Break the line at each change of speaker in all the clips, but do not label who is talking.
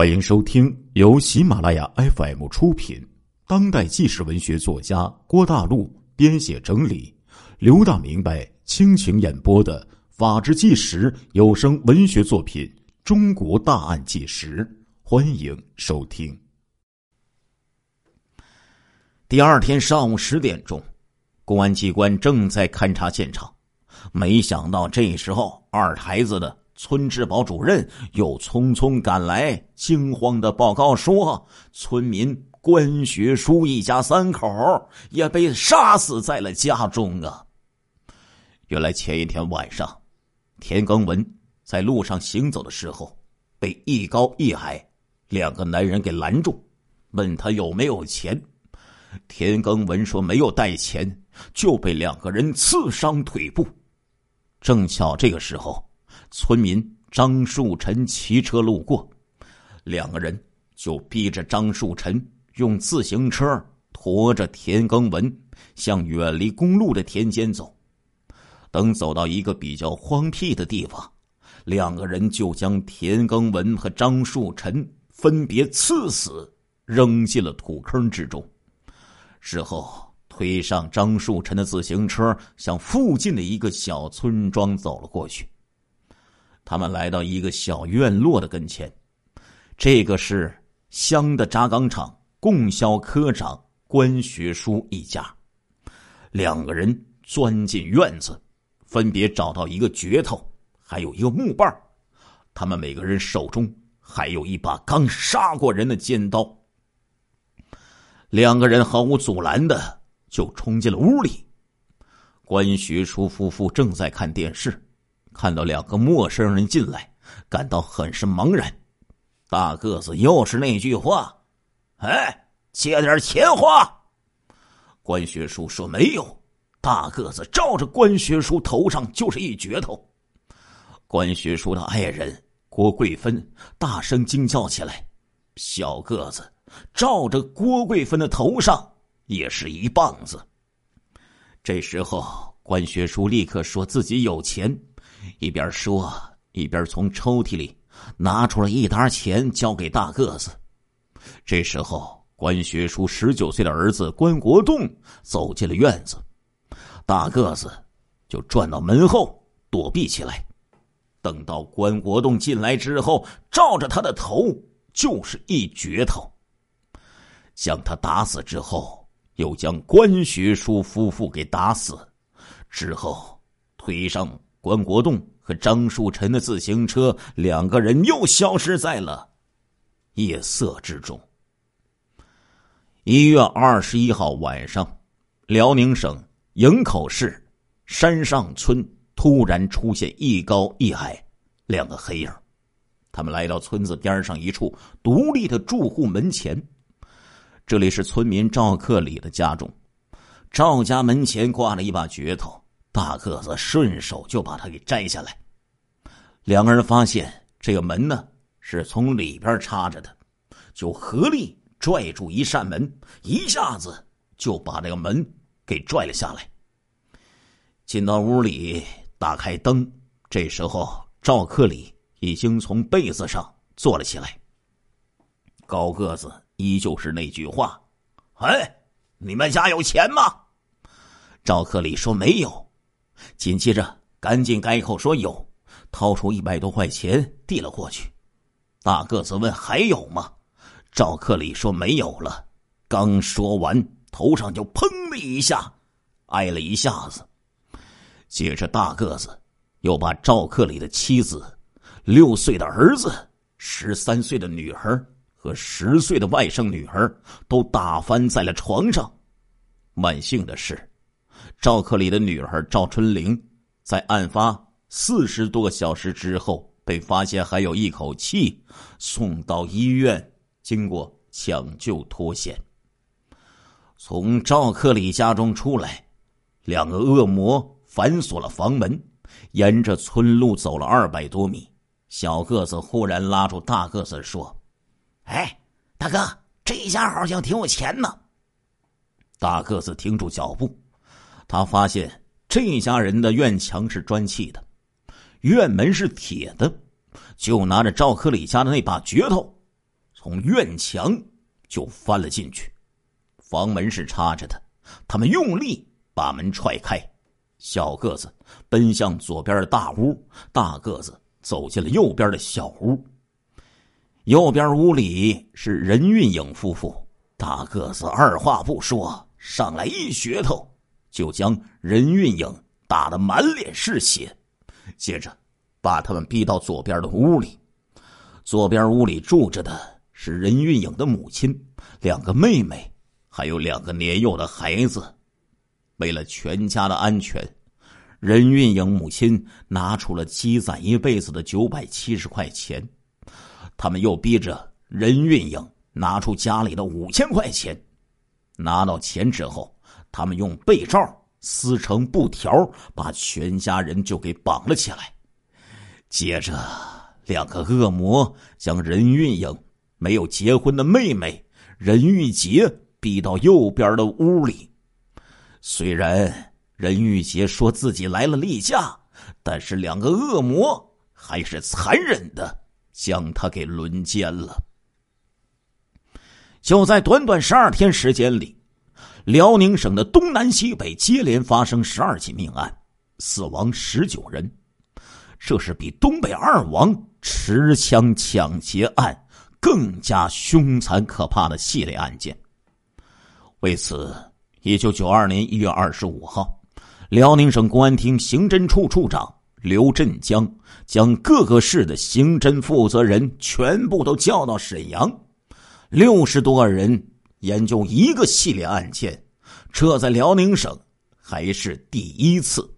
欢迎收听由喜马拉雅 FM 出品、当代纪实文学作家郭大陆编写整理、刘大明白倾情演播的《法制纪实》有声文学作品《中国大案纪实》，欢迎收听。
第二天上午十点钟，公安机关正在勘察现场，没想到这时候二台子的。村治保主任又匆匆赶来，惊慌的报告说：“村民关学书一家三口也被杀死在了家中啊！”原来前一天晚上，田耕文在路上行走的时候，被一高一矮两个男人给拦住，问他有没有钱。田耕文说没有带钱，就被两个人刺伤腿部。正巧这个时候。村民张树臣骑车路过，两个人就逼着张树臣用自行车驮着田耕文向远离公路的田间走。等走到一个比较荒僻的地方，两个人就将田耕文和张树臣分别刺死，扔进了土坑之中。事后推上张树臣的自行车，向附近的一个小村庄走了过去。他们来到一个小院落的跟前，这个是乡的轧钢厂供销科长关学书一家。两个人钻进院子，分别找到一个镢头，还有一个木棒他们每个人手中还有一把刚杀过人的尖刀。两个人毫无阻拦的就冲进了屋里。关学书夫妇正在看电视。看到两个陌生人进来，感到很是茫然。大个子又是那句话：“哎，借点钱花。”关学书说：“没有。”大个子照着关学书头上就是一镢头。关学书的爱人郭桂芬大声惊叫起来：“小个子照着郭桂芬的头上也是一棒子。”这时候，关学书立刻说自己有钱。一边说，一边从抽屉里拿出了一沓钱，交给大个子。这时候，关学书十九岁的儿子关国栋走进了院子，大个子就转到门后躲避起来。等到关国栋进来之后，照着他的头就是一镢头，将他打死之后，又将关学书夫妇给打死，之后推上。关国栋和张树臣的自行车，两个人又消失在了夜色之中。一月二十一号晚上，辽宁省营口市山上村突然出现一高一矮两个黑影，他们来到村子边上一处独立的住户门前，这里是村民赵克里的家中，赵家门前挂了一把镢头。大个子顺手就把它给摘下来，两个人发现这个门呢是从里边插着的，就合力拽住一扇门，一下子就把这个门给拽了下来。进到屋里，打开灯，这时候赵克里已经从被子上坐了起来。高个子依旧是那句话：“哎，你们家有钱吗？”赵克里说：“没有。”紧接着，赶紧改口说有，掏出一百多块钱递了过去。大个子问：“还有吗？”赵克礼说：“没有了。”刚说完，头上就砰的一下，挨了一下子。接着，大个子又把赵克礼的妻子、六岁的儿子、十三岁的女儿和十岁的外甥女儿都打翻在了床上。万幸的是。赵克里的女儿赵春玲，在案发四十多个小时之后被发现还有一口气，送到医院，经过抢救脱险。从赵克里家中出来，两个恶魔反锁了房门，沿着村路走了二百多米。小个子忽然拉住大个子说：“哎，大哥，这家好像挺有钱呢。”大个子停住脚步。他发现这家人的院墙是砖砌的，院门是铁的，就拿着赵克里家的那把镢头，从院墙就翻了进去。房门是插着的，他们用力把门踹开。小个子奔向左边的大屋，大个子走进了右边的小屋。右边屋里是任运颖夫妇，大个子二话不说，上来一噱头就将任运颖打得满脸是血，接着把他们逼到左边的屋里。左边屋里住着的是任运颖的母亲、两个妹妹，还有两个年幼的孩子。为了全家的安全，任运颖母亲拿出了积攒一辈子的九百七十块钱。他们又逼着任运颖拿出家里的五千块钱，拿到钱之后，他们用被罩撕成布条，把全家人就给绑了起来。接着，两个恶魔将任运颖没有结婚的妹妹任玉洁逼到右边的屋里。虽然任玉洁说自己来了例假，但是两个恶魔还是残忍的。将他给轮奸了。就在短短十二天时间里，辽宁省的东南西北接连发生十二起命案，死亡十九人。这是比东北二王持枪抢劫案更加凶残可怕的系列案件。为此，一九九二年一月二十五号，辽宁省公安厅刑侦处处长。刘振江将各个市的刑侦负责人全部都叫到沈阳，六十多个人研究一个系列案件，这在辽宁省还是第一次。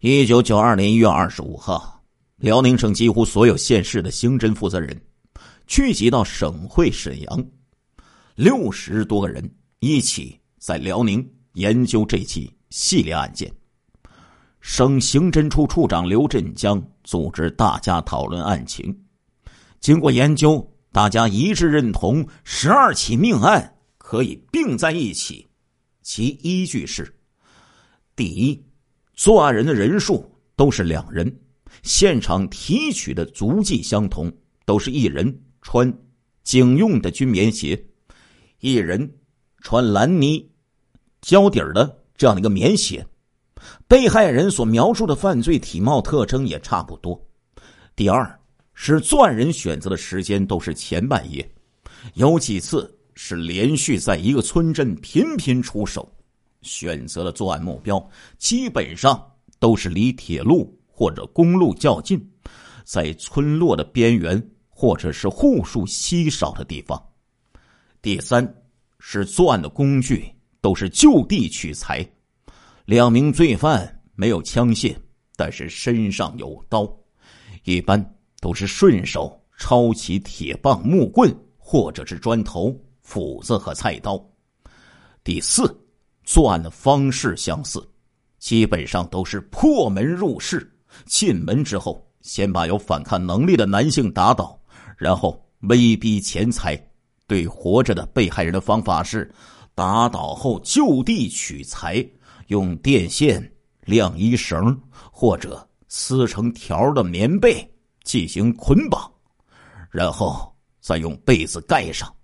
一九九二年一月二十五号，辽宁省几乎所有县市的刑侦负责人聚集到省会沈阳，六十多个人一起在辽宁研究这起系列案件。省刑侦处处长刘振江组织大家讨论案情，经过研究，大家一致认同十二起命案可以并在一起，其依据是：第一，作案人的人数都是两人，现场提取的足迹相同，都是一人穿警用的军棉鞋，一人穿蓝呢胶底的这样的一个棉鞋。被害人所描述的犯罪体貌特征也差不多。第二是作案人选择的时间都是前半夜，有几次是连续在一个村镇频频出手，选择的作案目标基本上都是离铁路或者公路较近，在村落的边缘或者是户数稀少的地方。第三是作案的工具都是就地取材。两名罪犯没有枪械，但是身上有刀，一般都是顺手抄起铁棒、木棍或者是砖头、斧子和菜刀。第四，作案的方式相似，基本上都是破门入室，进门之后先把有反抗能力的男性打倒，然后威逼钱财。对活着的被害人的方法是，打倒后就地取材。用电线、晾衣绳或者撕成条的棉被进行捆绑，然后再用被子盖上。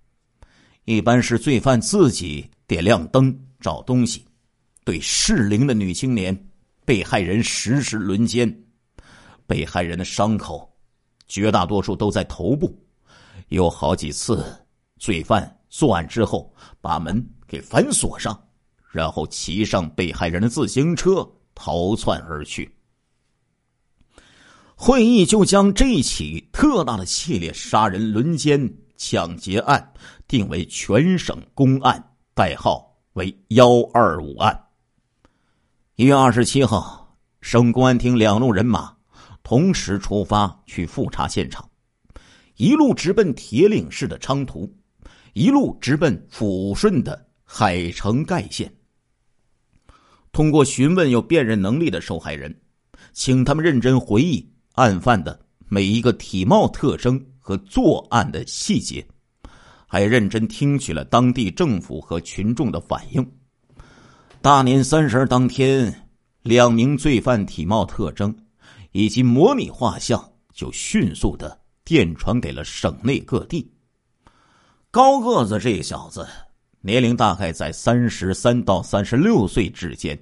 一般是罪犯自己点亮灯找东西。对适龄的女青年，被害人实施轮奸。被害人的伤口绝大多数都在头部，有好几次罪犯作案之后把门给反锁上。然后骑上被害人的自行车逃窜而去。会议就将这起特大的系列杀人、轮奸、抢劫案定为全省公案，代号为“幺二五案”。一月二十七号，省公安厅两路人马同时出发去复查现场，一路直奔铁岭市的昌图，一路直奔抚顺的海城盖县。通过询问有辨认能力的受害人，请他们认真回忆案犯的每一个体貌特征和作案的细节，还认真听取了当地政府和群众的反应。大年三十当天，两名罪犯体貌特征以及模拟画像就迅速的电传给了省内各地。高个子这小子，年龄大概在三十三到三十六岁之间，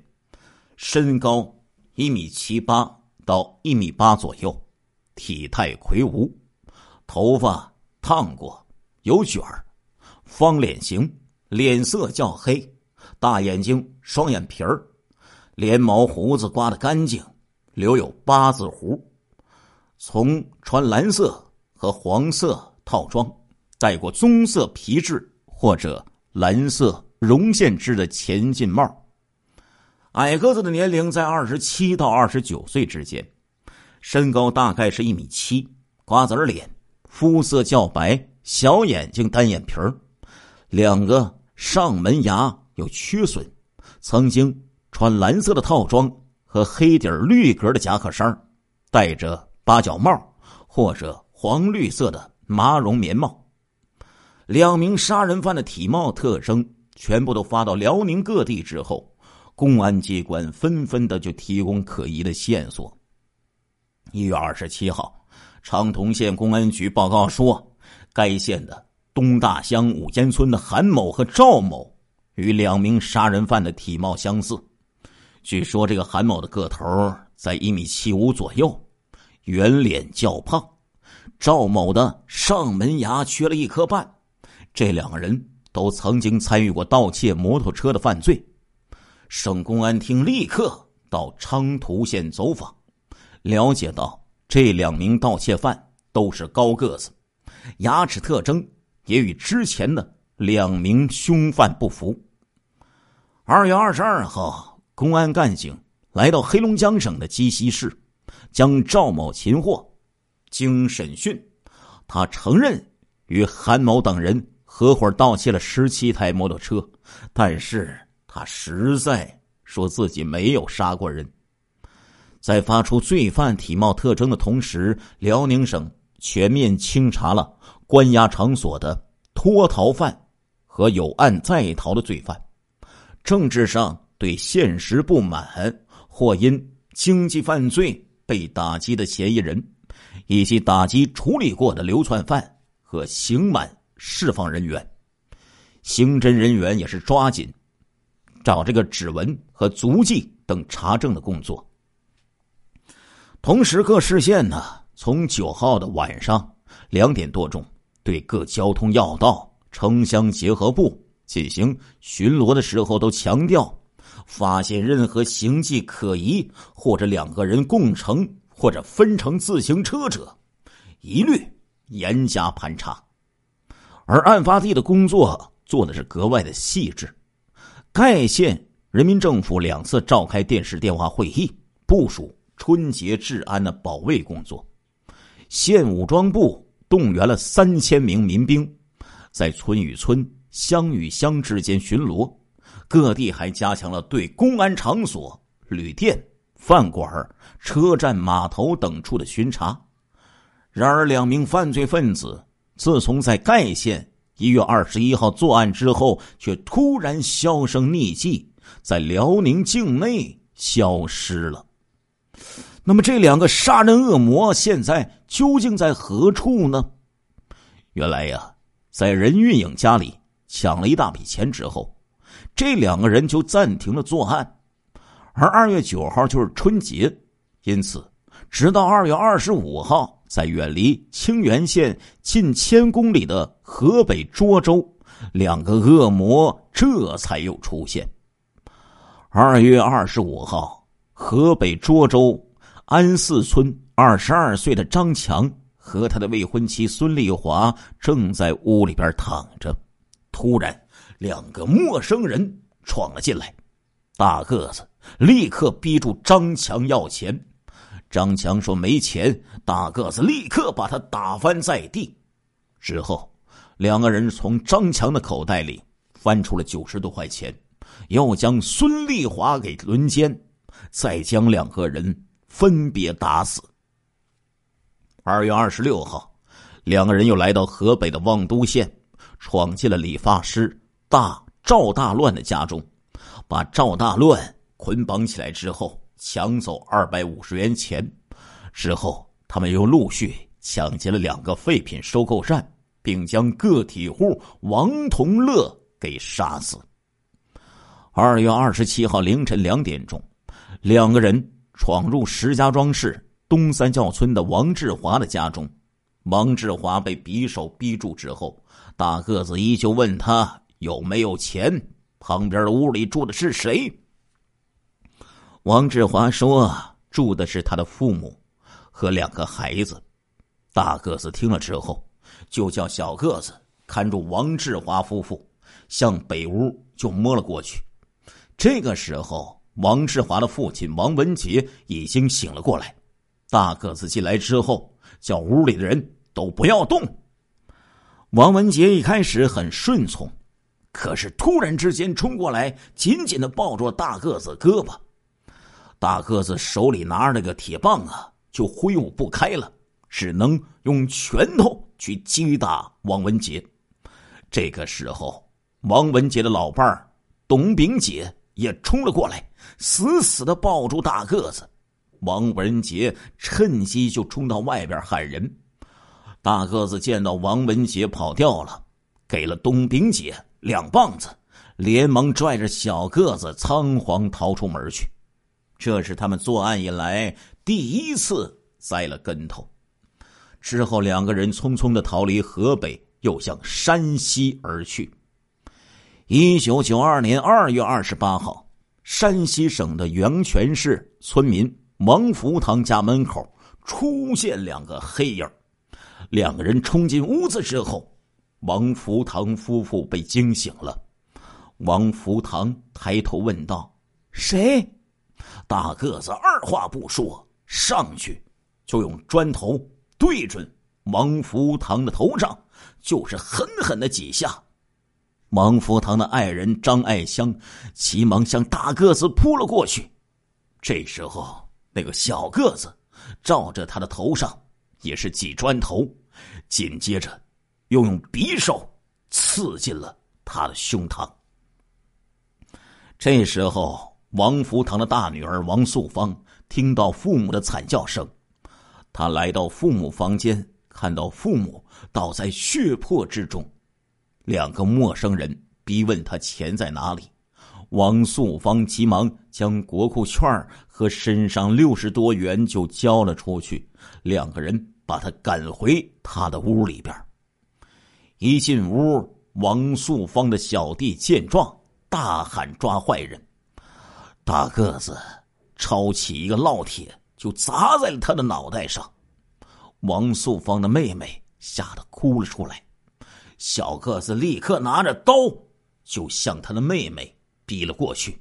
身高一米七八到一米八左右，体态魁梧，头发烫过，有卷儿，方脸型，脸色较黑，大眼睛，双眼皮儿，连毛胡子刮得干净，留有八字胡。从穿蓝色和黄色套装，戴过棕色皮质或者蓝色绒线织的前进帽。矮个子的年龄在二十七到二十九岁之间，身高大概是一米七，瓜子脸，肤色较白，小眼睛，单眼皮儿，两个上门牙有缺损，曾经穿蓝色的套装和黑底绿格的夹克衫，戴着。八角帽或者黄绿色的麻绒棉帽，两名杀人犯的体貌特征全部都发到辽宁各地之后，公安机关纷纷的就提供可疑的线索。一月二十七号，长通县公安局报告说，该县的东大乡五间村的韩某和赵某与两名杀人犯的体貌相似。据说这个韩某的个头在一米七五左右。圆脸较胖，赵某的上门牙缺了一颗半，这两个人都曾经参与过盗窃摩托车的犯罪。省公安厅立刻到昌图县走访，了解到这两名盗窃犯都是高个子，牙齿特征也与之前的两名凶犯不符。二月二十二号，公安干警来到黑龙江省的鸡西市。将赵某擒获，经审讯，他承认与韩某等人合伙盗窃了十七台摩托车，但是他实在说自己没有杀过人。在发出罪犯体貌特征的同时，辽宁省全面清查了关押场所的脱逃犯和有案在逃的罪犯，政治上对现实不满或因经济犯罪。被打击的嫌疑人，以及打击处理过的流窜犯和刑满释放人员，刑侦人员也是抓紧找这个指纹和足迹等查证的工作。同时，各市县呢，从九号的晚上两点多钟，对各交通要道、城乡结合部进行巡逻的时候，都强调。发现任何形迹可疑，或者两个人共乘或者分乘自行车者，一律严加盘查。而案发地的工作做的是格外的细致。盖县人民政府两次召开电视电话会议，部署春节治安的保卫工作。县武装部动员了三千名民兵，在村与村、乡与乡之间巡逻。各地还加强了对公安场所、旅店、饭馆、车站、码头等处的巡查。然而，两名犯罪分子自从在盖县一月二十一号作案之后，却突然销声匿迹，在辽宁境内消失了。那么，这两个杀人恶魔现在究竟在何处呢？原来呀，在任运颖家里抢了一大笔钱之后。这两个人就暂停了作案，而二月九号就是春节，因此，直到二月二十五号，在远离清源县近千公里的河北涿州，两个恶魔这才又出现。二月二十五号，河北涿州安寺村二十二岁的张强和他的未婚妻孙丽华正在屋里边躺着，突然。两个陌生人闯了进来，大个子立刻逼住张强要钱。张强说没钱，大个子立刻把他打翻在地。之后，两个人从张强的口袋里翻出了九十多块钱，又将孙丽华给轮奸，再将两个人分别打死。二月二十六号，两个人又来到河北的望都县，闯进了理发师。大赵大乱的家中，把赵大乱捆绑起来之后，抢走二百五十元钱。之后，他们又陆续抢劫了两个废品收购站，并将个体户王同乐给杀死。二月二十七号凌晨两点钟，两个人闯入石家庄市东三教村的王志华的家中。王志华被匕首逼住之后，大个子依旧问他有没有钱。旁边的屋里住的是谁？王志华说住的是他的父母和两个孩子。大个子听了之后，就叫小个子看住王志华夫妇，向北屋就摸了过去。这个时候，王志华的父亲王文杰已经醒了过来。大个子进来之后，叫屋里的人。都不要动！王文杰一开始很顺从，可是突然之间冲过来，紧紧的抱住大个子胳膊。大个子手里拿着那个铁棒啊，就挥舞不开了，只能用拳头去击打王文杰。这个时候，王文杰的老伴儿董炳杰也冲了过来，死死的抱住大个子。王文杰趁机就冲到外边喊人。大个子见到王文杰跑掉了，给了董炳杰两棒子，连忙拽着小个子仓皇逃出门去。这是他们作案以来第一次栽了跟头。之后，两个人匆匆的逃离河北，又向山西而去。一九九二年二月二十八号，山西省的阳泉市村民王福堂家门口出现两个黑影两个人冲进屋子之后，王福堂夫妇被惊醒了。王福堂抬头问道：“谁？”大个子二话不说，上去就用砖头对准王福堂的头上，就是狠狠的几下。王福堂的爱人张爱香急忙向大个子扑了过去。这时候，那个小个子照着他的头上。也是几砖头，紧接着又用匕首刺进了他的胸膛。这时候，王福堂的大女儿王素芳听到父母的惨叫声，她来到父母房间，看到父母倒在血泊之中，两个陌生人逼问她钱在哪里，王素芳急忙将国库券和身上六十多元就交了出去。两个人把他赶回他的屋里边。一进屋，王素芳的小弟见状，大喊：“抓坏人！”大个子抄起一个烙铁，就砸在了他的脑袋上。王素芳的妹妹吓得哭了出来。小个子立刻拿着刀，就向他的妹妹逼了过去。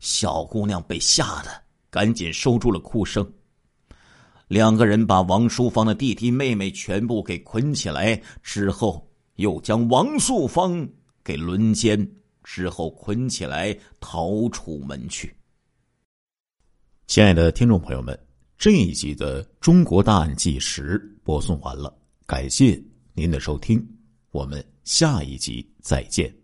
小姑娘被吓得赶紧收住了哭声。两个人把王淑芳的弟弟妹妹全部给捆起来，之后又将王素芳给轮奸，事后捆起来逃出门去。
亲爱的听众朋友们，这一集的《中国大案纪实》播送完了，感谢您的收听，我们下一集再见。